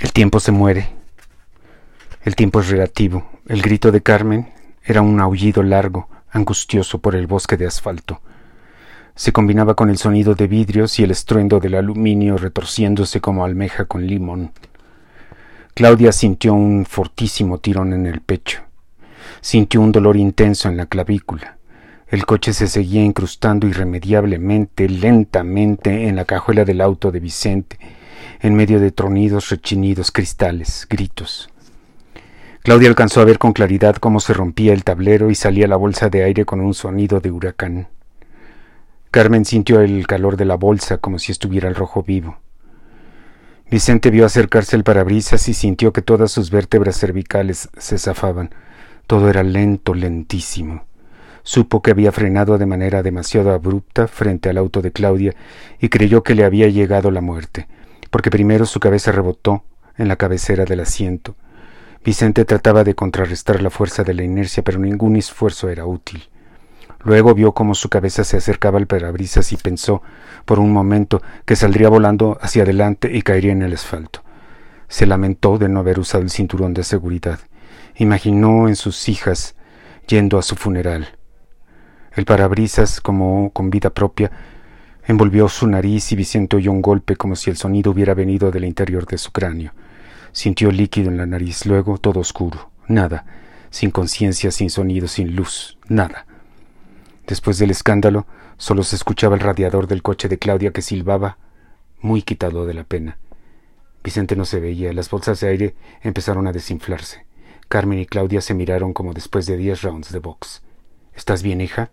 El tiempo se muere. El tiempo es relativo. El grito de Carmen era un aullido largo, angustioso por el bosque de asfalto. Se combinaba con el sonido de vidrios y el estruendo del aluminio retorciéndose como almeja con limón. Claudia sintió un fortísimo tirón en el pecho. Sintió un dolor intenso en la clavícula. El coche se seguía incrustando irremediablemente, lentamente, en la cajuela del auto de Vicente, en medio de tronidos, rechinidos, cristales, gritos. Claudia alcanzó a ver con claridad cómo se rompía el tablero y salía la bolsa de aire con un sonido de huracán. Carmen sintió el calor de la bolsa como si estuviera al rojo vivo. Vicente vio acercarse el parabrisas y sintió que todas sus vértebras cervicales se zafaban. Todo era lento, lentísimo. Supo que había frenado de manera demasiado abrupta frente al auto de Claudia y creyó que le había llegado la muerte porque primero su cabeza rebotó en la cabecera del asiento. Vicente trataba de contrarrestar la fuerza de la inercia, pero ningún esfuerzo era útil. Luego vio cómo su cabeza se acercaba al parabrisas y pensó, por un momento, que saldría volando hacia adelante y caería en el asfalto. Se lamentó de no haber usado el cinturón de seguridad. Imaginó en sus hijas yendo a su funeral. El parabrisas, como con vida propia, Envolvió su nariz y Vicente oyó un golpe como si el sonido hubiera venido del interior de su cráneo. Sintió líquido en la nariz, luego todo oscuro, nada, sin conciencia, sin sonido, sin luz, nada. Después del escándalo, solo se escuchaba el radiador del coche de Claudia que silbaba, muy quitado de la pena. Vicente no se veía, las bolsas de aire empezaron a desinflarse. Carmen y Claudia se miraron como después de diez rounds de box. ¿Estás bien, hija?